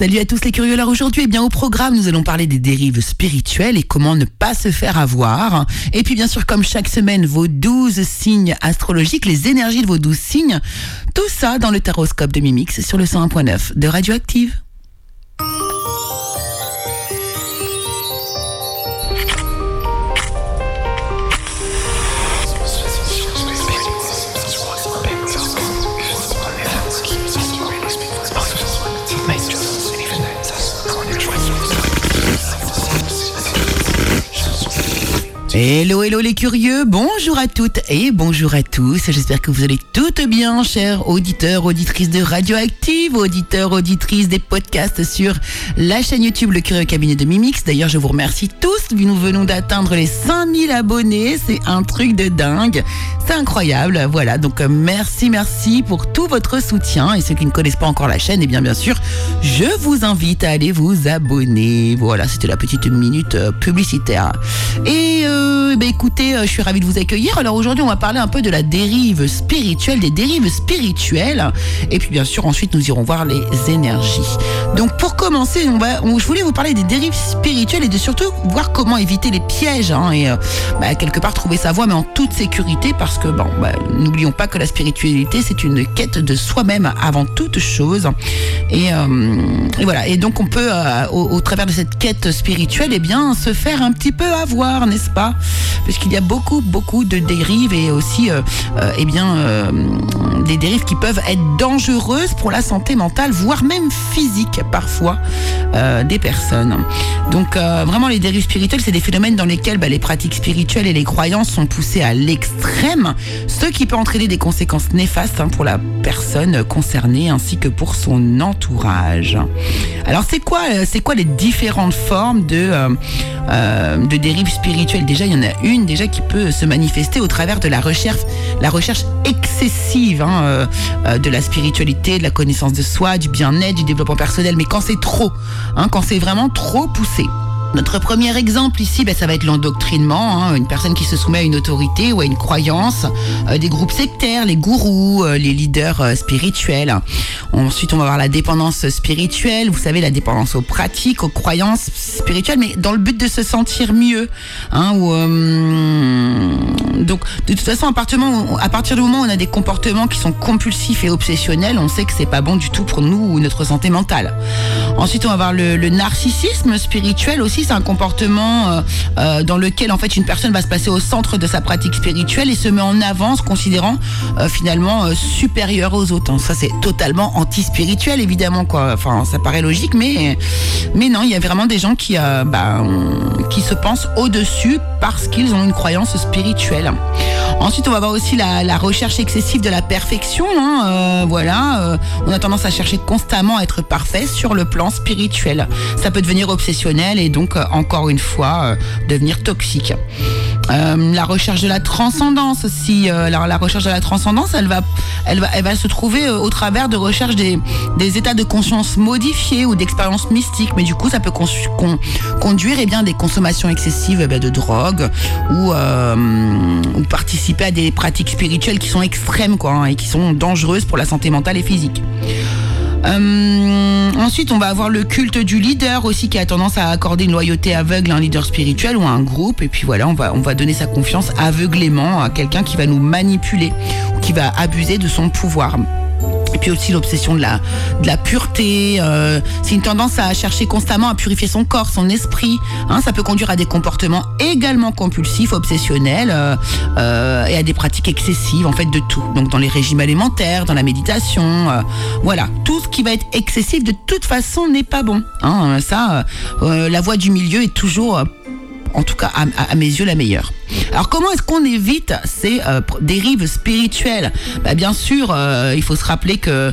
Salut à tous les curieux. Alors aujourd'hui, eh bien au programme, nous allons parler des dérives spirituelles et comment ne pas se faire avoir. Et puis bien sûr, comme chaque semaine, vos 12 signes astrologiques, les énergies de vos 12 signes. Tout ça dans le taroscope de Mimix sur le 101.9 de Radioactive. Hello, hello les curieux, bonjour à toutes et bonjour à tous. J'espère que vous allez toutes bien, chers auditeurs, auditrices de Radioactive, auditeurs, auditrices des podcasts sur la chaîne YouTube Le Curieux Cabinet de Mimix. D'ailleurs, je vous remercie tous, nous venons d'atteindre les 5000 abonnés, c'est un truc de dingue, c'est incroyable. Voilà, donc euh, merci, merci pour tout votre soutien et ceux qui ne connaissent pas encore la chaîne, eh bien bien sûr, je vous invite à aller vous abonner. Voilà, c'était la petite minute euh, publicitaire. Et euh, euh, bah, écoutez, euh, je suis ravie de vous accueillir. Alors aujourd'hui, on va parler un peu de la dérive spirituelle, des dérives spirituelles. Et puis bien sûr, ensuite, nous irons voir les énergies. Donc pour commencer, je voulais vous parler des dérives spirituelles et de surtout voir comment éviter les pièges hein, et euh, bah, quelque part trouver sa voie, mais en toute sécurité, parce que bon, bah, n'oublions pas que la spiritualité, c'est une quête de soi-même avant toute chose. Et, voilà. Et donc on peut, au, au, travers de cette quête spirituelle, eh bien, se faire un petit peu avoir, n'est-ce pas? Puisqu'il y a beaucoup, beaucoup de dérives et aussi, euh, euh, eh bien, euh, des dérives qui peuvent être dangereuses pour la santé mentale, voire même physique parfois des personnes. Donc, vraiment, les dérives spirituelles, c'est des phénomènes dans lesquels bah, les pratiques spirituelles et les croyances sont poussées à l'extrême, ce qui peut entraîner des conséquences néfastes hein, pour la personne concernée ainsi que pour son entourage. Alors, c'est quoi, c'est quoi les différentes formes de, de dérives spirituelles? Déjà, il y en a une déjà qui peut se manifester au travers de la recherche, la recherche excessive hein, euh, euh, de la spiritualité, de la connaissance de soi, du bien-être, du développement personnel. Mais quand c'est trop, hein, quand c'est vraiment trop poussé. Notre premier exemple ici, ben, ça va être l'endoctrinement, hein, une personne qui se soumet à une autorité ou à une croyance, euh, des groupes sectaires, les gourous, euh, les leaders euh, spirituels. Ensuite, on va voir la dépendance spirituelle, vous savez, la dépendance aux pratiques, aux croyances spirituelles, mais dans le but de se sentir mieux. Hein, ou, donc, de toute façon, à partir, du moment où, à partir du moment où on a des comportements qui sont compulsifs et obsessionnels, on sait que c'est pas bon du tout pour nous ou notre santé mentale. Ensuite, on va voir le, le narcissisme spirituel aussi c'est un comportement euh, euh, dans lequel en fait une personne va se passer au centre de sa pratique spirituelle et se met en avant, se considérant euh, finalement supérieur aux autres. Ça c'est totalement anti-spirituel évidemment quoi. Enfin ça paraît logique, mais mais non, il y a vraiment des gens qui bah, qui se pensent au-dessus parce qu'ils ont une croyance spirituelle. Ensuite, on va voir aussi la, recherche excessive de la perfection. Hein, voilà, on a tendance à chercher constamment à être parfait sur le plan spirituel. Ça peut devenir obsessionnel et donc euh, encore une fois euh, devenir toxique. Euh, la recherche de la transcendance aussi. la, recherche de la transcendance, elle va, elle va, elle va se trouver au travers de recherche des, états de conscience modifiés ou d'expériences mystiques. Mais du coup, ça peut conduire eh bien, des consommations excessives eh de drogue ou, ou participer à des pratiques spirituelles qui sont extrêmes quoi, hein, et qui sont dangereuses pour la santé mentale et physique. Euh, ensuite, on va avoir le culte du leader aussi qui a tendance à accorder une loyauté aveugle à un leader spirituel ou à un groupe. Et puis voilà, on va, on va donner sa confiance aveuglément à quelqu'un qui va nous manipuler ou qui va abuser de son pouvoir. Et puis aussi l'obsession de la, pureté. Euh, c'est une tendance à chercher constamment à purifier son corps, son esprit. Hein, ça peut conduire à des comportements également compulsifs, obsessionnels euh, euh, et à des pratiques excessives, en fait, de tout. Donc dans les régimes alimentaires, dans la méditation, voilà. Tout ce qui va être excessif, de toute façon, n'est pas bon. Hein, ça, la voie du milieu est toujours en tout cas à, mes yeux, la meilleure. Alors comment est-ce qu'on évite ces euh, dérives spirituelles? Bah, Bien sûr, euh, il faut se rappeler que euh,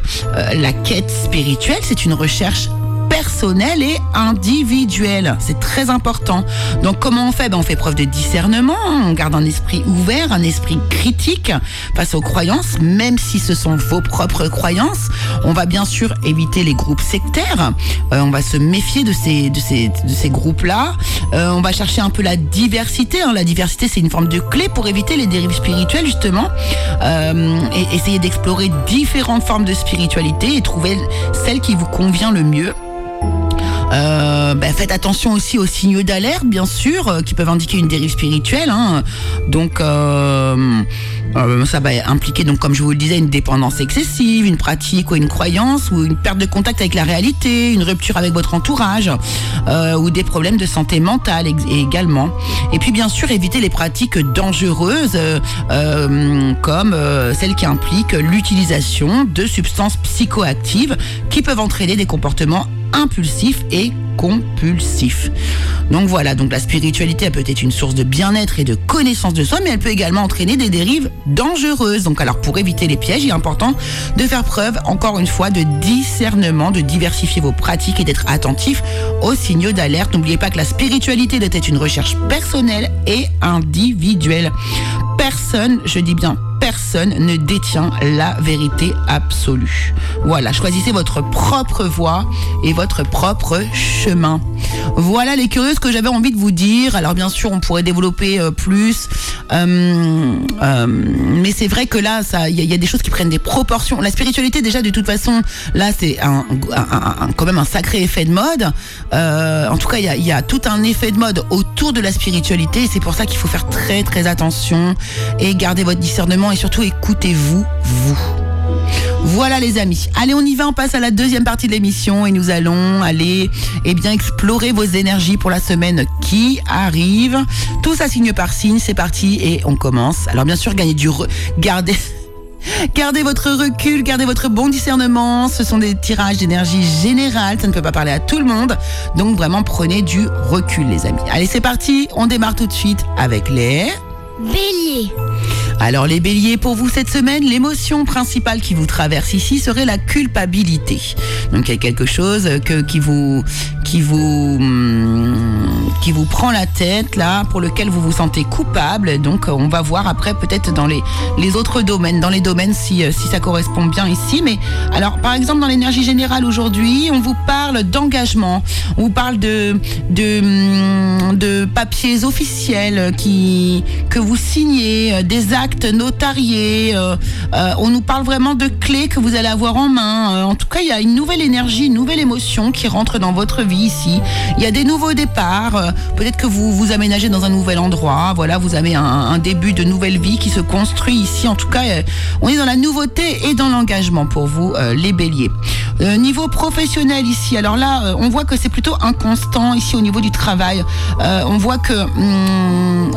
la quête spirituelle, c'est une recherche personnel et individuel. C'est très important. Donc comment on fait? Ben, On fait preuve de discernement, on garde un esprit ouvert, un esprit critique face aux croyances, même si ce sont vos propres croyances. On va bien sûr éviter les groupes sectaires, euh, on va se méfier de ces, de ces, de ces groupes-là. Euh, on va chercher un peu la diversité. Hein. La diversité, c'est une forme de clé pour éviter les dérives spirituelles, justement. Euh, et essayer d'explorer différentes formes de spiritualité et trouver celle qui vous convient le mieux. Euh, ben, faites attention aussi aux signaux d'alerte, bien sûr, euh, qui peuvent indiquer une dérive spirituelle. Hein. Donc, euh, ça va impliquer, donc, comme je vous le disais, une dépendance excessive, une pratique ou une croyance, ou une perte de contact avec la réalité, une rupture avec votre entourage, ou des problèmes de santé mentale également. Et puis, bien sûr, éviter les pratiques dangereuses, comme celles qui impliquent l'utilisation de substances psychoactives qui peuvent entraîner des comportements impulsifs et compulsifs. Donc voilà, donc la spiritualité peut être une source de bien-être et de connaissance de soi, mais elle peut également entraîner des dérives dangereuses. Donc alors pour éviter les pièges, il est important de faire preuve, encore une fois, de discernement, de diversifier vos pratiques et d'être attentif aux signaux d'alerte. N'oubliez pas que la spiritualité doit être une recherche personnelle et individuelle. Personne, je dis bien personne ne détient la vérité absolue. Voilà, choisissez votre propre voie et votre propre chemin. Voilà les curieuses que j'avais envie de vous dire. Alors bien sûr, on pourrait développer euh, plus, euh, euh, mais c'est vrai que là, il y, a des choses qui prennent des proportions. La spiritualité, déjà, de toute façon, là, c'est quand même un sacré effet de mode. en tout cas, il y a, tout un effet de mode autour de la spiritualité. C'est pour ça qu'il faut faire très très attention et garder votre discernement et surtout écoutez-vous vous. Voilà les amis. Allez, on y va, on passe à la deuxième partie de l'émission et nous allons aller eh bien explorer vos énergies pour la semaine qui arrive. Tout ça signe par signe, c'est parti et on commence. Alors bien sûr, gagner du gardez Gardez votre recul, gardez votre bon discernement. Ce sont des tirages d'énergie générale, ça ne peut pas parler à tout le monde. Donc vraiment prenez du recul les amis. Allez, c'est parti, on démarre tout de suite avec les Bélier. Alors les béliers, pour vous cette semaine, l'émotion principale qui vous traverse ici serait la culpabilité. Donc il y a quelque chose que, qui vous qui vous hum, qui vous prend la tête là, pour lequel vous vous sentez coupable. Donc on va voir après peut-être dans les les autres domaines, dans les domaines si si ça correspond bien ici. Mais alors par exemple dans l'énergie générale aujourd'hui, on vous parle d'engagement, on vous parle de de hum, de papiers officiels qui que vous signez, des actes notariés. Euh, euh, on nous parle vraiment de clés que vous allez avoir en main. Euh, en tout cas, il y a une nouvelle énergie, une nouvelle émotion qui rentre dans votre vie ici. Il y a des nouveaux départs. Peut-être que vous vous aménagez dans un nouvel endroit. Voilà, vous avez un, début de nouvelle vie qui se construit ici. En tout cas, on est dans la nouveauté et dans l'engagement pour vous, les béliers. niveau professionnel ici, alors là, on voit que c'est plutôt inconstant ici au niveau du travail. on voit que hum,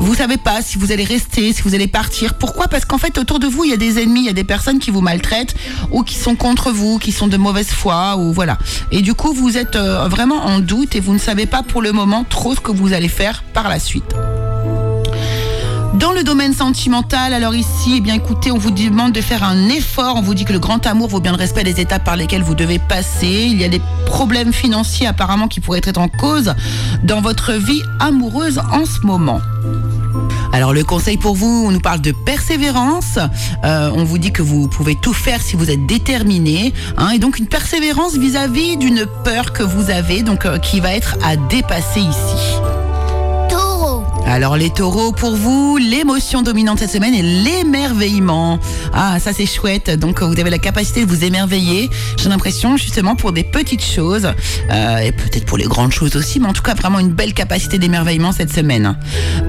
vous savez pas si vous allez rester, si vous allez partir. Pourquoi? Parce qu'en fait, autour de vous, il y a des ennemis, il y a des personnes qui vous maltraitent ou qui sont contre vous, qui sont de mauvaise foi ou voilà. Et du coup, vous êtes euh, vraiment en doute et vous ne savez pas pour le moment trop ce que vous allez faire par la suite. Dans le domaine sentimental, alors ici, eh bien écoutez, on vous demande de faire un effort. On vous dit que le grand amour vaut bien le respect des étapes par lesquelles vous devez passer. Il y a des problèmes financiers apparemment qui pourraient être en cause dans votre vie amoureuse en ce moment. Alors le conseil pour vous, on nous parle de persévérance. Euh, on vous dit que vous pouvez tout faire si vous êtes déterminé. Hein, et donc une persévérance vis-à-vis d'une peur que vous avez, donc euh, qui va être à dépasser ici. Alors les taureaux, pour vous, l'émotion dominante cette semaine est l'émerveillement. Ah, ça c'est chouette. Donc vous avez la capacité de vous émerveiller. J'ai l'impression justement pour des petites choses, euh, et peut-être pour les grandes choses aussi, mais en tout cas vraiment une belle capacité d'émerveillement cette semaine.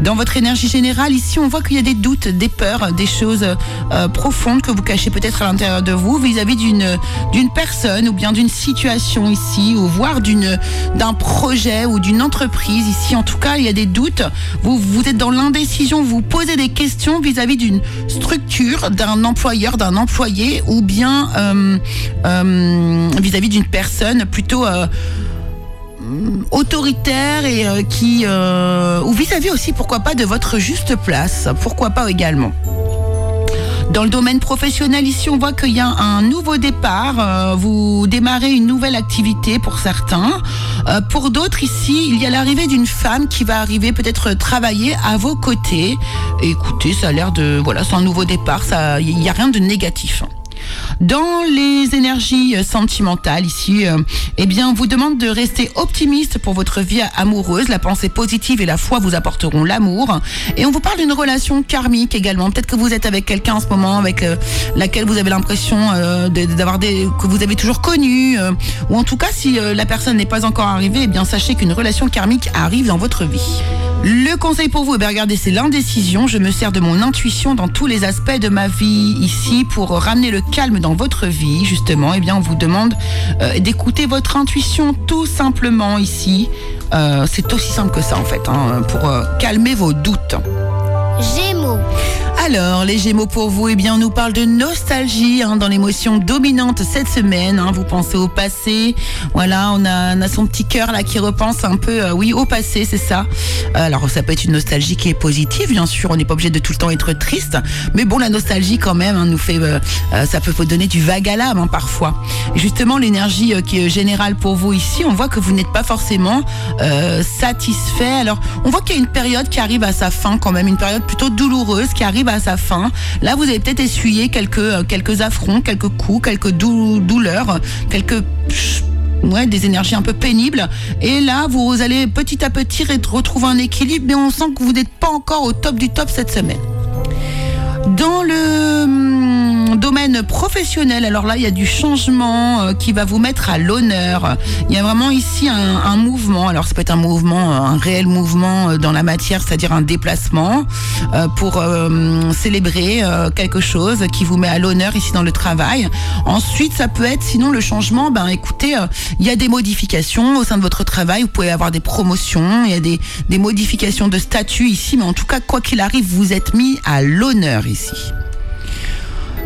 Dans votre énergie générale, ici on voit qu'il y a des doutes, des peurs, des choses euh, profondes que vous cachez peut-être à l'intérieur de vous vis-à-vis d'une d'une personne ou bien d'une situation ici, ou voire d'une d'un projet ou d'une entreprise ici. En tout cas, il y a des doutes vous, êtes dans l'indécision, vous posez des questions vis-à-vis d'une structure, d'un employeur, d'un employé, ou bien euh, euh, vis-à-vis d'une personne plutôt euh, autoritaire et qui ou vis-à-vis aussi pourquoi pas de votre juste place, pourquoi pas également. Dans le domaine professionnel, ici, on voit qu'il y a un nouveau départ. Euh, vous démarrez une nouvelle activité pour certains. Euh, pour d'autres, ici, il y a l'arrivée d'une femme qui va arriver peut-être travailler à vos côtés. écoutez, ça a l'air de... Voilà, c'est un nouveau départ. Il n'y a rien de négatif. Dans les énergies sentimentales ici, eh bien, on vous demande de rester optimiste pour votre vie amoureuse. La pensée positive et la foi vous apporteront l'amour. Et on vous parle d'une relation karmique également. Peut-être que vous êtes avec quelqu'un en ce moment avec laquelle vous avez l'impression d'avoir que vous avez toujours connu, ou en tout cas si la personne n'est pas encore arrivée, eh bien sachez qu'une relation karmique arrive dans votre vie. Le conseil pour vous, eh regardez, c'est l'indécision. Je me sers de mon intuition dans tous les aspects de ma vie ici pour ramener le calme dans votre vie, justement. Eh bien, on vous demande euh, d'écouter votre intuition tout simplement ici. Euh, c'est aussi simple que ça, en fait, hein, pour euh, calmer vos doutes. Gémeaux. Alors, les Gémeaux pour vous, eh bien, on nous parle de nostalgie hein, dans l'émotion dominante cette semaine. Hein. vous pensez au passé. Voilà, on a, on a son petit cœur là qui repense un peu, euh, oui, au passé, c'est ça. Alors, ça peut être une nostalgie qui est positive, bien sûr. On n'est pas obligé de tout le temps être triste, mais bon, la nostalgie quand même hein, nous fait, euh, euh, ça peut vous donner du vague à l'âme parfois. justement, l'énergie qui est générale pour vous ici, on voit que vous n'êtes pas forcément satisfait. Alors, on voit qu'il y a une période qui arrive à sa fin quand même, une période plutôt douloureuse qui arrive à sa fin. Là, vous avez peut-être essuyé quelques, euh, quelques affronts, quelques coups, quelques douleurs, quelques ouais, des énergies un peu pénibles. Et là, vous allez petit à petit retrouver un équilibre, mais on sent que vous n'êtes pas encore au top du top cette semaine. Dans le hum, professionnel, alors là, il y a du changement euh, qui va vous mettre à l'honneur. Il y a vraiment ici un, mouvement. Alors, ça peut être un mouvement, euh, un réel mouvement euh, dans la matière, c'est-à-dire un déplacement pour célébrer quelque chose qui vous met à l'honneur ici dans le travail. Ensuite, ça peut être, sinon, le changement. Ben, écoutez, il y a des modifications au sein de votre travail. Vous pouvez avoir des promotions. Il y a des, des modifications de statut ici, mais en tout cas, quoi qu'il arrive, vous êtes mis à l'honneur ici.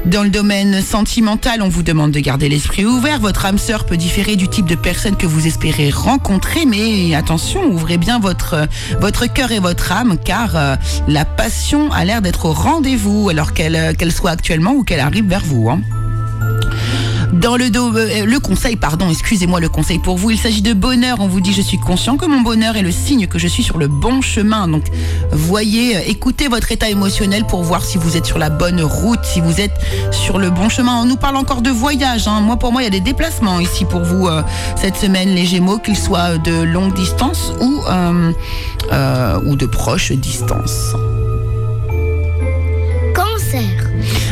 Dans le domaine sentimental, on vous demande de garder l'esprit ouvert. Votre âme sœur peut différer du type de personne que vous espérez rencontrer, mais attention, ouvrez bien votre, votre cœur et votre âme, car euh, la passion a l'air d'être au rendez-vous, alors qu'elle qu'elle soit actuellement ou qu'elle arrive vers vous. Hein. Dans le, euh, le conseil, pardon, excusez-moi, le conseil pour vous, il s'agit de bonheur. On vous dit, je suis conscient que mon bonheur est le signe que je suis sur le bon chemin. Donc, voyez, euh, écoutez votre état émotionnel pour voir si vous êtes sur la bonne route, si vous êtes sur le bon chemin. On nous parle encore de voyage. Hein. Moi, pour moi, il y a des déplacements ici pour vous euh, cette semaine, les Gémeaux, qu'ils soient de longue distance ou, ou de proche distance.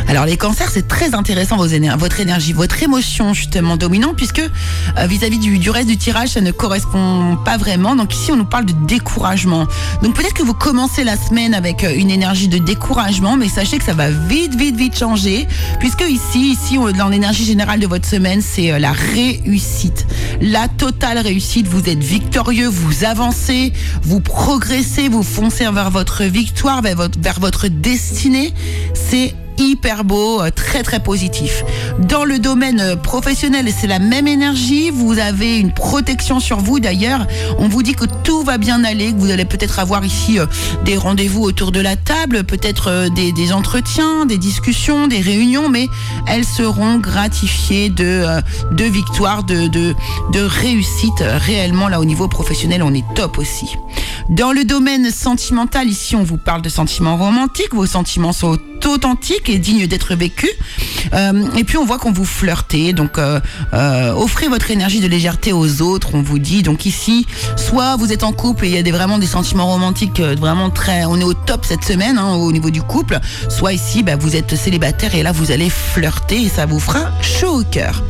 Alors les cancers, c'est très intéressant votre énergie, votre émotion justement dominante, puisque euh, vis-à-vis du, reste du tirage, ça ne correspond pas vraiment. Donc ici, on nous parle de découragement. Donc peut-être que vous commencez la semaine avec euh, une énergie de découragement, mais sachez que ça va vite, vite, vite changer, puisque ici, ici, dans l'énergie générale de votre semaine, c'est euh, la réussite, la totale réussite. Vous êtes victorieux, vous avancez, vous progressez, vous foncez vers votre victoire, vers votre, vers votre destinée. C'est hyper beau, euh, très très positif. Dans le domaine euh, professionnel, c'est la même énergie. Vous avez une protection sur vous. D'ailleurs, on vous dit que tout va bien aller, que vous allez peut-être avoir ici euh, des rendez-vous autour de la table, peut-être des, entretiens, des discussions, des réunions, mais elles seront gratifiées de, victoires, de, de, de réussite. Réellement, là, au niveau professionnel, on est top aussi. Dans le domaine sentimental, ici, on vous parle de sentiments romantiques. Vos sentiments sont authentique et digne d'être vécu. Euh, et puis on voit qu'on vous flirtez, donc euh, euh, offrez votre énergie de légèreté aux autres. On vous dit donc ici, soit vous êtes en couple et il y a des, vraiment des sentiments romantiques vraiment très, on est au top cette semaine hein, au niveau du couple. Soit ici, bah, vous êtes célibataire et là vous allez flirter et ça vous fera chaud au cœur.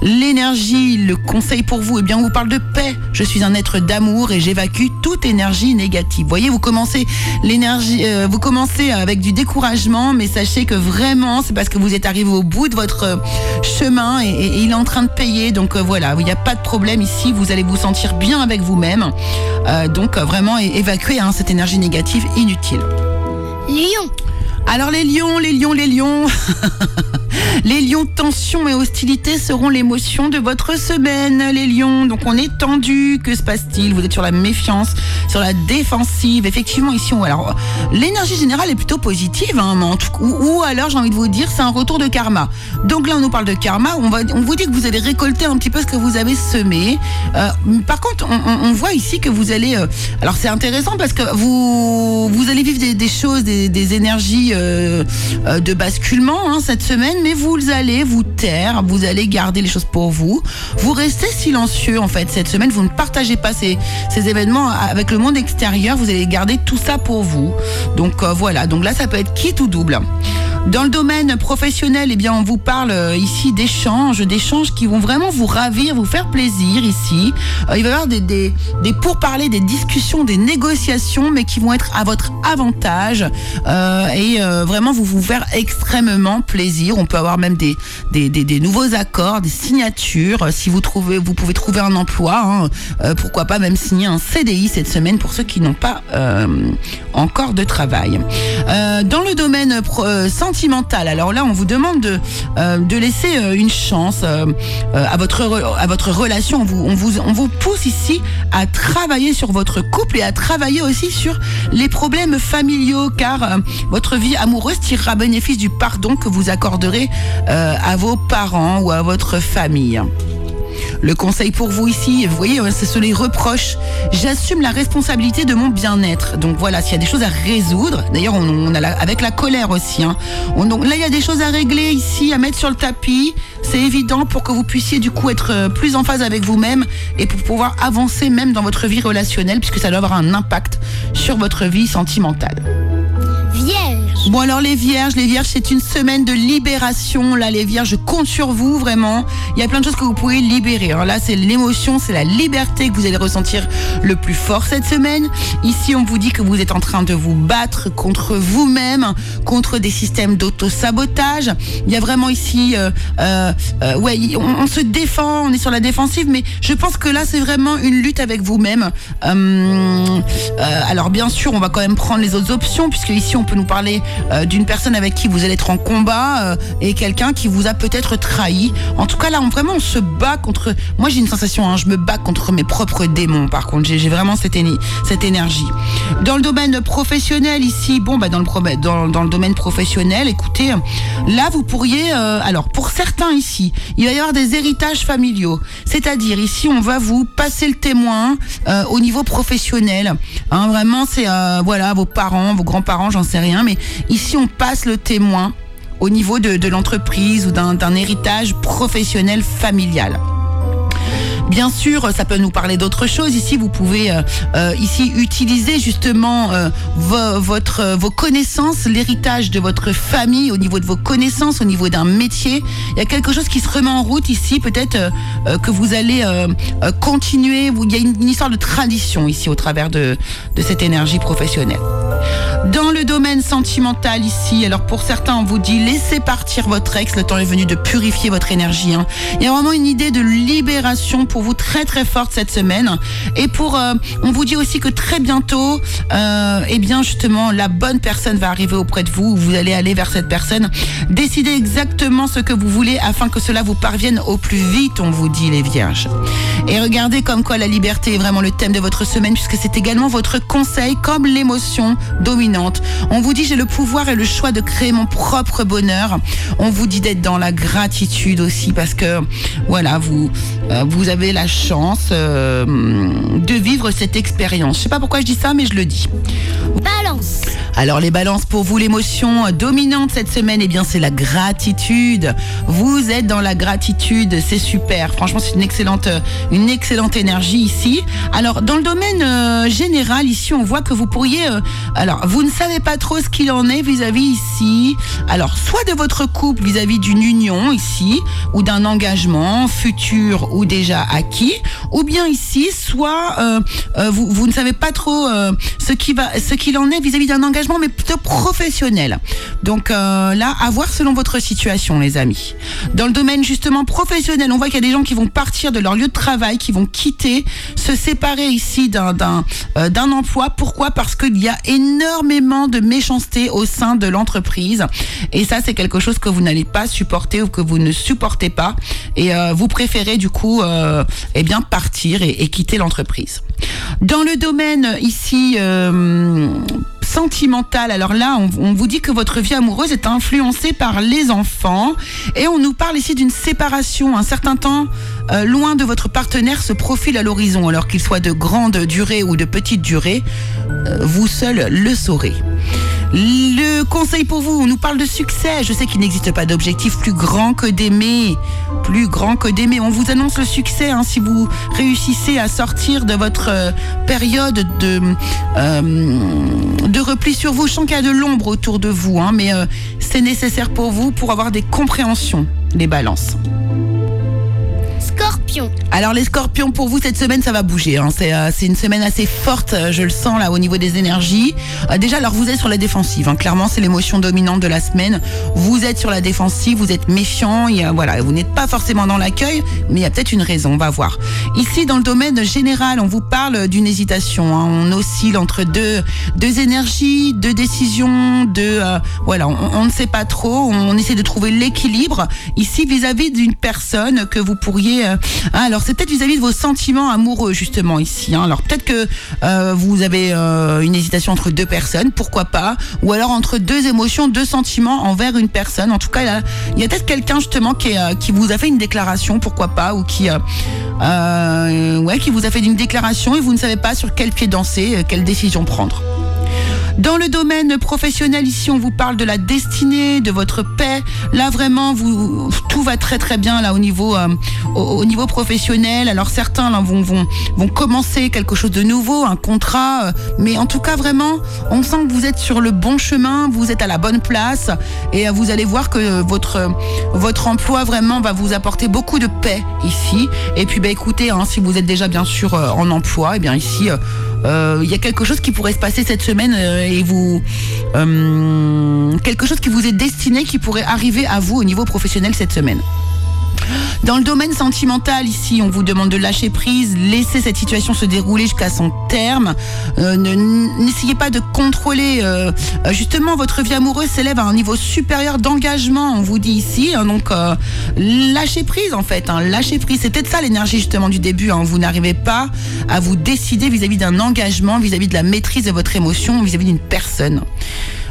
L'énergie, le conseil pour vous, eh bien, on vous parle de paix. Je suis un être d'amour et j'évacue toute énergie négative. Vous voyez, vous commencez l'énergie, vous commencez avec du découragement mais sachez que vraiment, c'est parce que vous êtes arrivé au bout de votre euh, chemin et, il est en train de payer. Donc euh, voilà, il n'y a pas de problème ici, vous allez vous sentir bien avec vous-même. Euh, donc vraiment évacuer hein, cette énergie négative inutile. Lion. Alors les lions, les lions, les lions. Les lions, tension et hostilité seront l'émotion de votre semaine, les lions. Donc on est tendu, que se passe-t-il? Vous êtes sur la méfiance, sur la défensive. Effectivement, ici, on, alors l'énergie générale est plutôt positive, hein, ou, alors j'ai envie de vous dire, c'est un retour de karma. Donc là, on nous parle de karma. On, on vous dit que vous allez récolter un petit peu ce que vous avez semé. Euh, par contre, fait, on, voit ici que vous allez. alors c'est intéressant parce que vous vous allez vivre des, choses, des, énergies de basculement hein, cette semaine, mais vous allez vous taire, vous allez garder les choses pour vous. Vous restez silencieux en fait cette semaine. Vous ne partagez pas ces, ces événements avec le monde extérieur. Vous allez garder tout ça pour vous. Donc voilà. Donc là, ça peut être quitte ou double. Dans le domaine professionnel, eh bien, on vous parle euh, ici d'échanges, d'échanges qui vont vraiment vous ravir, vous faire plaisir ici. Euh, il va y avoir des, des, pourparlers, des discussions, des négociations, mais qui vont être à votre avantage euh, et vraiment vous vous faire extrêmement plaisir. On peut avoir même des, des, des, nouveaux accords, des signatures. Si vous trouvez, vous pouvez trouver un emploi, hein, pourquoi pas même signer un CDI cette semaine pour ceux qui n'ont pas encore de travail. dans le domaine sentimental, alors là, on vous demande de, euh, laisser euh, une chance euh, à, votre, relation. On vous pousse ici à travailler sur votre couple et à travailler aussi sur les problèmes familiaux, car votre vie amoureuse tirera bénéfice du pardon que vous accorderez à vos parents ou à votre famille. Le conseil pour vous ici, vous voyez, c'est sur les reproches. J'assume la responsabilité de mon bien-être. Donc voilà, s'il y a des choses à résoudre, d'ailleurs, on, a avec la colère aussi. Hein. donc là, il y a des choses à régler ici, à mettre sur le tapis. C'est évident pour que vous puissiez du coup être euh, plus en phase avec vous-même et pour pouvoir avancer même dans votre vie relationnelle, puisque ça doit avoir un impact sur votre vie sentimentale. Bon alors les vierges, les vierges c'est une semaine de libération. Là les vierges, je compte sur vous vraiment. Il y a plein de choses que vous pouvez libérer. Alors là c'est l'émotion, c'est la liberté que vous allez ressentir le plus fort cette semaine. Ici on vous dit que vous êtes en train de vous battre contre vous-même, contre des systèmes d'auto-sabotage. Il y a vraiment ici, euh, euh, euh ouais, on, se défend, on est sur la défensive, mais je pense que là c'est vraiment une lutte avec vous-même. Euh, alors bien sûr on va quand même prendre les autres options puisque ici on peut nous parler euh, d'une personne avec qui vous allez être en combat euh, et quelqu'un qui vous a peut-être trahi. En tout cas, là, on, vraiment, on se bat contre. Moi, j'ai une sensation, hein, je me bats contre mes propres démons. Par contre, j'ai vraiment cette, énergie. Dans le domaine professionnel ici, bon, bah dans le dans, dans le domaine professionnel, écoutez, là, vous pourriez. Euh, alors, pour certains ici, il va y avoir des héritages familiaux. C'est-à-dire ici, on va vous passer le témoin au niveau professionnel. Hein, vraiment, c'est voilà vos parents, vos grands-parents, j'en sais rien, mais Ici, on passe le témoin au niveau de, l'entreprise ou d'un héritage professionnel familial. Bien sûr, ça peut nous parler d'autres choses. Ici, vous pouvez euh, euh, ici utiliser justement euh, vos, connaissances, l'héritage de votre famille au niveau de vos connaissances, au niveau d'un métier. Il y a quelque chose qui se remet en route ici. Peut-être que vous allez continuer. Il y a une, histoire de tradition ici au travers de, de cette énergie professionnelle. Dans le domaine sentimental ici, alors pour certains, on vous dit laissez partir votre ex, le temps est venu de purifier votre énergie. Hein. Il y a vraiment une idée de libération pour vous très très forte cette semaine. Et pour, euh, on vous dit aussi que très bientôt, euh, eh bien justement, la bonne personne va arriver auprès de vous. Vous allez aller vers cette personne. Décidez exactement ce que vous voulez afin que cela vous parvienne au plus vite, on vous dit les vierges. Et regardez comme quoi la liberté est vraiment le thème de votre semaine puisque c'est également votre conseil comme l'émotion dominante. On vous dit j'ai le pouvoir et le choix de créer mon propre bonheur. On vous dit d'être dans la gratitude aussi parce que voilà, vous, euh, vous avez la chance euh, de vivre cette expérience. Je sais pas pourquoi je dis ça, mais je le dis. Balance. Alors les balances pour vous, l'émotion dominante cette semaine, eh bien c'est la gratitude. Vous êtes dans la gratitude, c'est super. Franchement, c'est une excellente, une excellente énergie ici. Alors dans le domaine euh, général ici, on voit que vous pourriez, alors vous ne savez pas trop ce qu'il en est vis-à-vis ici. Alors soit de votre couple vis-à-vis d'une union ici ou d'un engagement futur ou déjà acquis, ou bien ici, soit euh, euh, vous, vous, ne savez pas trop euh, ce qui va, ce qu'il en est vis-à-vis d'un engagement, mais plutôt professionnel. Donc là, à voir selon votre situation, les amis. Dans le domaine justement professionnel, on voit qu'il y a des gens qui vont partir de leur lieu de travail, qui vont quitter, se séparer ici d'un d'un d'un emploi. Pourquoi? Parce qu'il y a énormément de méchanceté au sein de l'entreprise, et ça, c'est quelque chose que vous n'allez pas supporter ou que vous ne supportez pas, et vous préférez du coup euh, eh bien partir et, quitter l'entreprise. Dans le domaine ici euh, sentimentale. Alors là, on, on vous dit que votre vie amoureuse est influencée par les enfants et on nous parle ici d'une séparation. Un certain temps euh, loin de votre partenaire se profile à l'horizon, alors qu'il soit de grande durée ou de petite durée, euh, vous seul le saurez. Le conseil pour vous, on nous parle de succès. Je sais qu'il n'existe pas d'objectif plus grand que d'aimer. Plus grand que d'aimer. On vous annonce le succès hein, si vous réussissez à sortir de votre euh, période de, euh, de repli sur vous. Je sens qu'il y a de l'ombre autour de vous, hein, mais euh, c'est nécessaire pour vous pour avoir des compréhensions, les balances. Alors les scorpions, pour vous, cette semaine, ça va bouger. hein. C'est euh, une semaine assez forte, euh, je le sens là au niveau des énergies. Euh, déjà, alors vous êtes sur la défensive. hein. Clairement, c'est l'émotion dominante de la semaine. Vous êtes sur la défensive, vous êtes méfiant. Il y a- voilà, vous n'êtes pas forcément dans l'accueil, mais il y a peut-être une raison. On va voir. Ici, dans le domaine général, on vous parle d'une hésitation. hein. On oscille entre deux, deux énergies, deux décisions, deux. euh, voilà, on, on ne sait pas trop. On essaie de trouver l'équilibre ici vis-à-vis d'une personne que vous pourriez. euh, ah, alors c'est peut-être vis-à-vis de vos sentiments amoureux justement ici. hein. Alors peut-être que euh, vous avez euh, une hésitation entre deux personnes, pourquoi pas, ou alors entre deux émotions, deux sentiments envers une personne. En tout cas, il y a peut-être quelqu'un justement euh, qui vous a fait une déclaration, pourquoi pas, ou qui, vous a fait une déclaration et vous ne savez pas sur quel pied danser, quelle décision prendre. Dans le domaine professionnel, ici, on vous parle de la destinée, de votre paix. Là, vraiment, tout va très très bien là au niveau, euh, au, au niveau professionnel. Alors certains là, vont, vont, vont commencer quelque chose de nouveau, un contrat. euh, mais en tout cas, vraiment, on sent que vous êtes sur le bon chemin, vous êtes à la bonne place, et euh, vous allez voir que votre votre emploi vraiment va vous apporter beaucoup de paix ici. Et puis, bah, écoutez, hein, si vous êtes déjà bien sûr en emploi, et bien ici. il y a quelque chose qui pourrait se passer cette semaine et vous euh, quelque chose qui vous est destiné qui pourrait arriver à vous au niveau professionnel cette semaine. Dans le domaine sentimental, ici, on vous demande de lâcher prise, laisser cette situation se dérouler jusqu'à son terme. Euh, ne- N'essayez pas de contrôler. euh, justement, votre vie amoureuse s'élève à un niveau supérieur d'engagement, on vous dit ici. hein, donc, euh, lâchez prise, en fait. Hein, lâchez prise. C'est peut-être ça l'énergie, justement, du début. hein. Vous n'arrivez pas à vous décider vis-à-vis d'un engagement, vis-à-vis de la maîtrise de votre émotion, vis-à-vis d'une personne.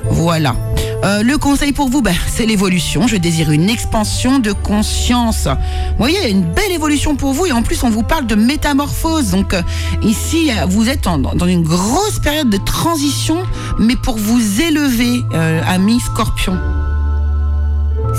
Voilà. Euh, le conseil pour vous, ben, c'est l'évolution. Je désire une expansion de conscience. Vous voyez, une belle évolution pour vous et en plus on vous parle de métamorphose. Donc euh, ici, vous êtes dans une grosse période de transition, mais pour vous élever, euh, amis scorpions.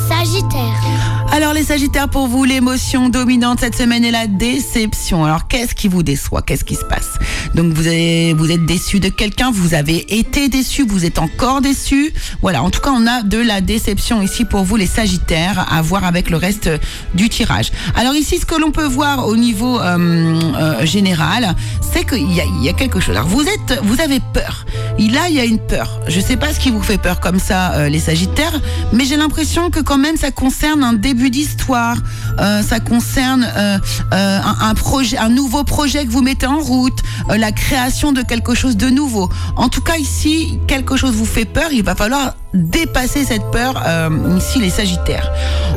Sagittaire. Alors les Sagittaires, pour vous, l'émotion dominante cette semaine est la déception. Alors qu'est-ce qui vous déçoit? Qu'est-ce qui se passe? Donc vous, avez, vous êtes déçu de quelqu'un, vous avez été déçu, vous êtes encore déçu. Voilà, en tout cas, on a de la déception ici pour vous, les Sagittaires, à voir avec le reste du tirage. Alors ici, ce que l'on peut voir au niveau euh, euh, général, c'est qu'il y a, y a quelque chose. Alors vous êtes, vous avez peur. Et Là, il y a une peur. Je sais pas ce qui vous fait peur comme ça, euh, les Sagittaires, mais j'ai l'impression que quand même ça concerne un début d'histoire. Euh, ça concerne euh, euh, un, projet, un nouveau projet que vous mettez en route, la création de quelque chose de nouveau. En tout cas, ici, quelque chose vous fait peur. Il va falloir dépasser cette peur. euh, ici, les Sagittaires.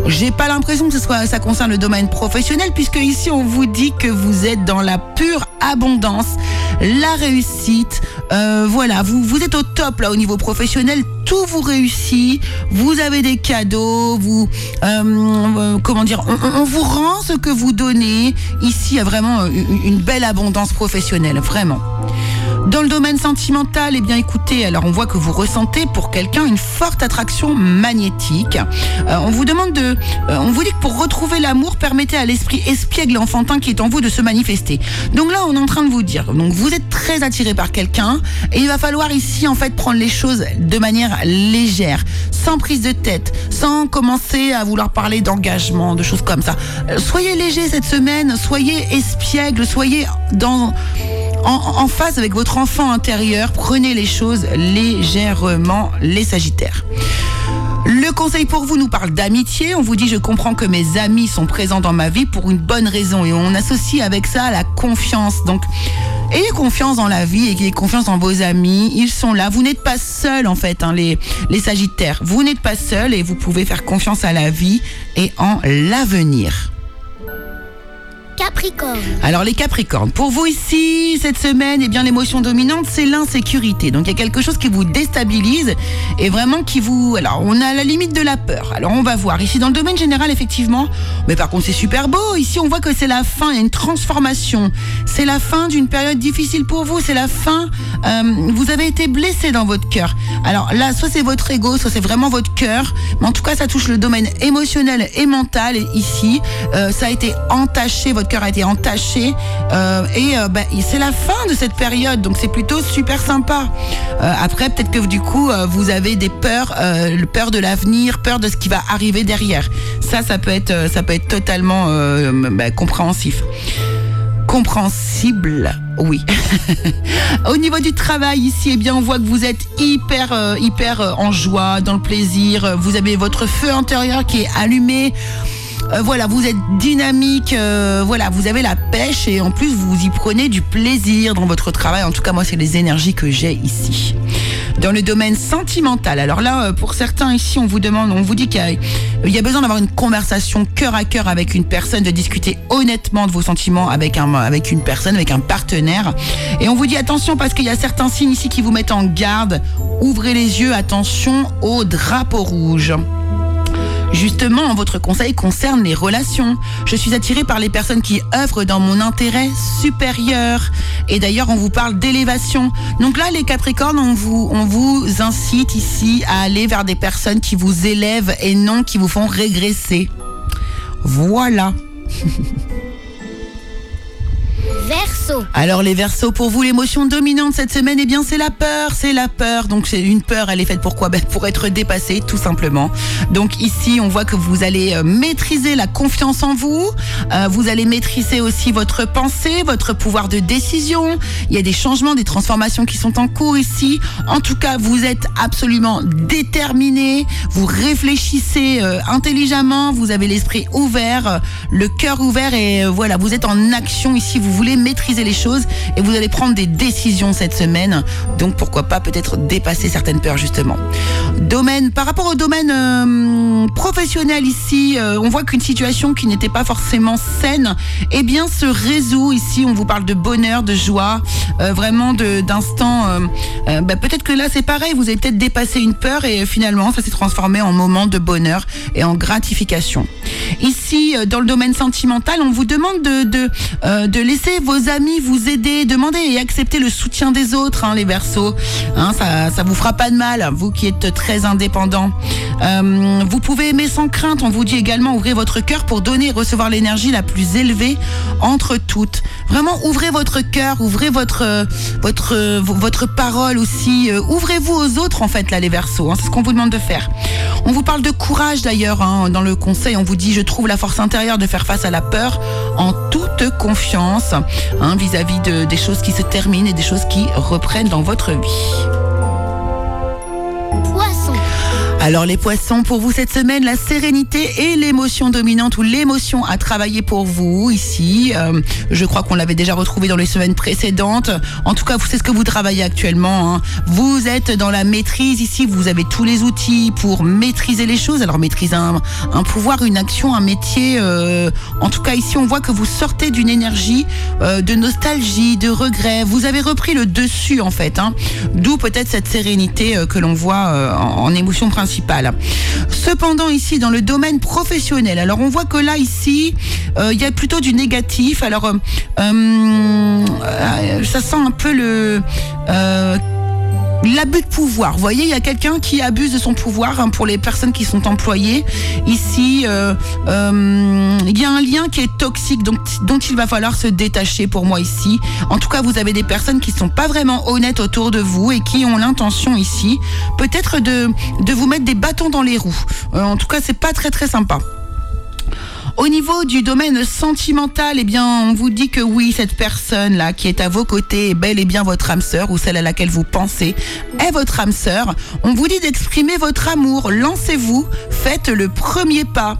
J'ai pas l'impression que ce soit, ça concerne le domaine professionnel, puisque ici, on vous dit que vous êtes dans la pure abondance, la réussite. Euh, voilà, vous, vous êtes au top là au niveau professionnel. Tout vous réussit. Vous avez des cadeaux. Vous, euh, euh, comment dire, on, on- vous rend ce que vous donnez. Ici, il y a vraiment une, une belle abondance professionnelle, vraiment. Dans le domaine sentimental, eh bien écoutez, alors on voit que vous ressentez pour quelqu'un une forte attraction magnétique. Euh, on vous demande de, euh, on vous dit que pour retrouver l'amour, permettez à l'esprit espiègle enfantin qui est en vous de se manifester. Donc là, on est en train de vous dire, donc vous êtes très attiré par quelqu'un et il va falloir ici en fait prendre les choses de manière légère, sans prise de tête, sans commencer à vouloir parler d'engagement, de choses comme ça. Euh, soyez léger cette semaine, soyez espiègle, soyez dans en, en phase avec votre enfant intérieur, prenez les choses légèrement, les Sagittaires. Le conseil pour vous nous parle d'amitié. On vous dit je comprends que mes amis sont présents dans ma vie pour une bonne raison et on associe avec ça la confiance. Donc ayez confiance dans la vie et ayez confiance dans vos amis. Ils sont là. Vous n'êtes pas seul en fait, hein, les, les Sagittaires. Vous n'êtes pas seul et vous pouvez faire confiance à la vie et en l'avenir. Alors les Capricornes, pour vous ici, cette semaine, eh bien l'émotion dominante, c'est l'insécurité. Donc il y a quelque chose qui vous déstabilise et vraiment qui vous... Alors on a la limite de la peur. Alors on va voir. Ici dans le domaine général, effectivement, mais par contre c'est super beau. Ici on voit que c'est la fin, il y a une transformation. C'est la fin d'une période difficile pour vous. C'est la fin... euh, vous avez été blessé dans votre cœur. Alors là, soit c'est votre ego, soit c'est vraiment votre cœur. Mais en tout cas, ça touche le domaine émotionnel et mental. Ici, euh, ça a été entaché, votre cœur a été entaché. Euh, et euh, bah, c'est la fin de cette période. Donc c'est plutôt super sympa. Euh, après, peut-être que du coup, euh, vous avez des peurs, peur de l'avenir, peur de ce qui va arriver derrière. Ça, ça peut être, ça peut être totalement bah, compréhensif compréhensible, oui. Au niveau du travail ici, eh bien, on voit que vous êtes hyper, hyper en joie, dans le plaisir. Vous avez votre feu intérieur qui est allumé. Euh, voilà, vous êtes dynamique, euh, voilà, vous avez la pêche et en plus vous y prenez du plaisir dans votre travail. En tout cas, moi, c'est les énergies que j'ai ici. Dans le domaine sentimental, alors là, euh, pour certains ici, on vous demande, on vous dit qu'il y a, besoin d'avoir une conversation cœur à cœur avec une personne, de discuter honnêtement de vos sentiments avec une personne, avec un partenaire. Et on vous dit attention parce qu'il y a certains signes ici qui vous mettent en garde. Ouvrez les yeux, attention au drapeau rouge. Justement, votre conseil concerne les relations. Je suis attirée par les personnes qui œuvrent dans mon intérêt supérieur. Et d'ailleurs, on vous parle d'élévation. Donc là, les Capricornes, on vous, on vous incite ici à aller vers des personnes qui vous élèvent et non qui vous font régresser. Voilà. Alors les Verseaux, pour vous, l'émotion dominante cette semaine, eh bien c'est la peur, c'est la peur. Donc c'est une peur, elle est faite pour quoi? Ben, Pour être dépassée, tout simplement. Donc ici, on voit que vous allez euh, maîtriser la confiance en vous. Euh, vous allez maîtriser aussi votre pensée, votre pouvoir de décision. Il y a des changements, des transformations qui sont en cours ici. En tout cas, vous êtes absolument déterminé. Vous réfléchissez euh, intelligemment. Vous avez l'esprit ouvert, euh, le cœur ouvert et euh, voilà, vous êtes en action ici. Vous voulez maîtriser les choses et vous allez prendre des décisions cette semaine. Donc pourquoi pas peut-être dépasser certaines peurs justement. Domaine, par rapport au domaine euh, professionnel ici, euh, on voit qu'une situation qui n'était pas forcément saine, eh bien se résout ici. On vous parle de bonheur, de joie, euh, vraiment de- d'instant. euh, bah, peut-être que là c'est pareil. Vous avez peut-être dépassé une peur et finalement ça s'est transformé en moment de bonheur et en gratification. Ici, dans le domaine sentimental, on vous demande de, de, de laisser vos amis vous aider, demander et accepter le soutien des autres, hein, les Verseaux. Hein, ça, ça vous fera pas de mal, vous qui êtes très indépendants. Euh, vous pouvez aimer sans crainte. On vous dit également ouvrez votre cœur pour donner et recevoir l'énergie la plus élevée entre toutes. Vraiment, ouvrez votre cœur, ouvrez votre euh, votre euh, votre parole aussi. Ouvrez-vous aux autres en fait là, les Verseaux. hein, c'est ce qu'on vous demande de faire. On vous parle de courage d'ailleurs hein, dans le conseil. On vous dit je trouve la force intérieure de faire face à la peur en toute confiance hein, vis-à-vis de, des choses qui se terminent et des choses qui reprennent dans votre vie. Alors les poissons, pour vous cette semaine, la sérénité et l'émotion dominante ou l'émotion à travailler pour vous ici. Euh, je crois qu'on l'avait déjà retrouvé dans les semaines précédentes. En tout cas, c'est ce que vous travaillez actuellement. hein. Vous êtes dans la maîtrise ici, vous avez tous les outils pour maîtriser les choses. Alors maîtriser un, un pouvoir, une action, un métier. euh, en tout cas, ici, on voit que vous sortez d'une énergie euh, de nostalgie, de regret. Vous avez repris le dessus en fait. hein. D'où peut-être cette sérénité euh, que l'on voit euh, en, en émotion principale. Cependant, ici, dans le domaine professionnel, alors on voit que là, ici, euh, il y a plutôt du négatif. Alors, euh, euh, ça sent un peu le... L'abus de pouvoir. Vous voyez, il y a quelqu'un qui abuse de son pouvoir hein, pour les personnes qui sont employées. Ici, euh, euh, il y a un lien qui est toxique, donc, dont il va falloir se détacher pour moi ici. En tout cas, vous avez des personnes qui sont pas vraiment honnêtes autour de vous et qui ont l'intention ici, peut-être de, de vous mettre des bâtons dans les roues. Euh, en tout cas, c'est pas très très sympa. Au niveau du domaine sentimental, eh bien, on vous dit que oui, cette personne-là qui est à vos côtés est bel et bien votre âme sœur ou celle à laquelle vous pensez est votre âme sœur. On vous dit d'exprimer votre amour. Lancez-vous, faites le premier pas.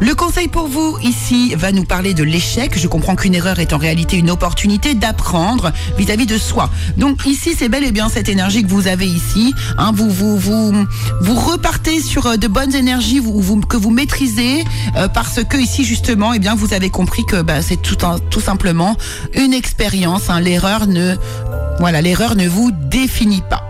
Le conseil pour vous ici va nous parler de l'échec. Je comprends qu'une erreur est en réalité une opportunité d'apprendre vis-à-vis de soi. Donc ici, c'est bel et bien cette énergie que vous avez ici. Hein, vous, repartez sur euh, de bonnes énergies que vous maîtrisez euh, parce que ici justement, eh bien, vous avez compris que bah, c'est tout simplement une expérience. Hein. L'erreur ne, voilà, l'erreur ne vous définit pas.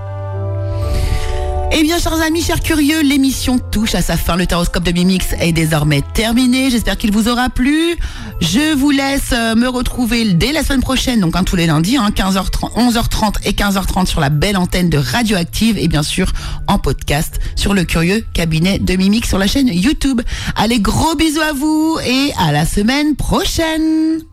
Eh bien, chers amis, chers curieux, l'émission touche à sa fin. Le taroscope de Mimix est désormais terminé. J'espère qu'il vous aura plu. Je vous laisse euh, me retrouver dès la semaine prochaine, donc hein, tous les lundis, hein, 15h30, 11h30 et 15h30 sur la belle antenne de Radioactive et bien sûr en podcast sur le curieux cabinet de Mimix sur la chaîne YouTube. Allez, gros bisous à vous et à la semaine prochaine.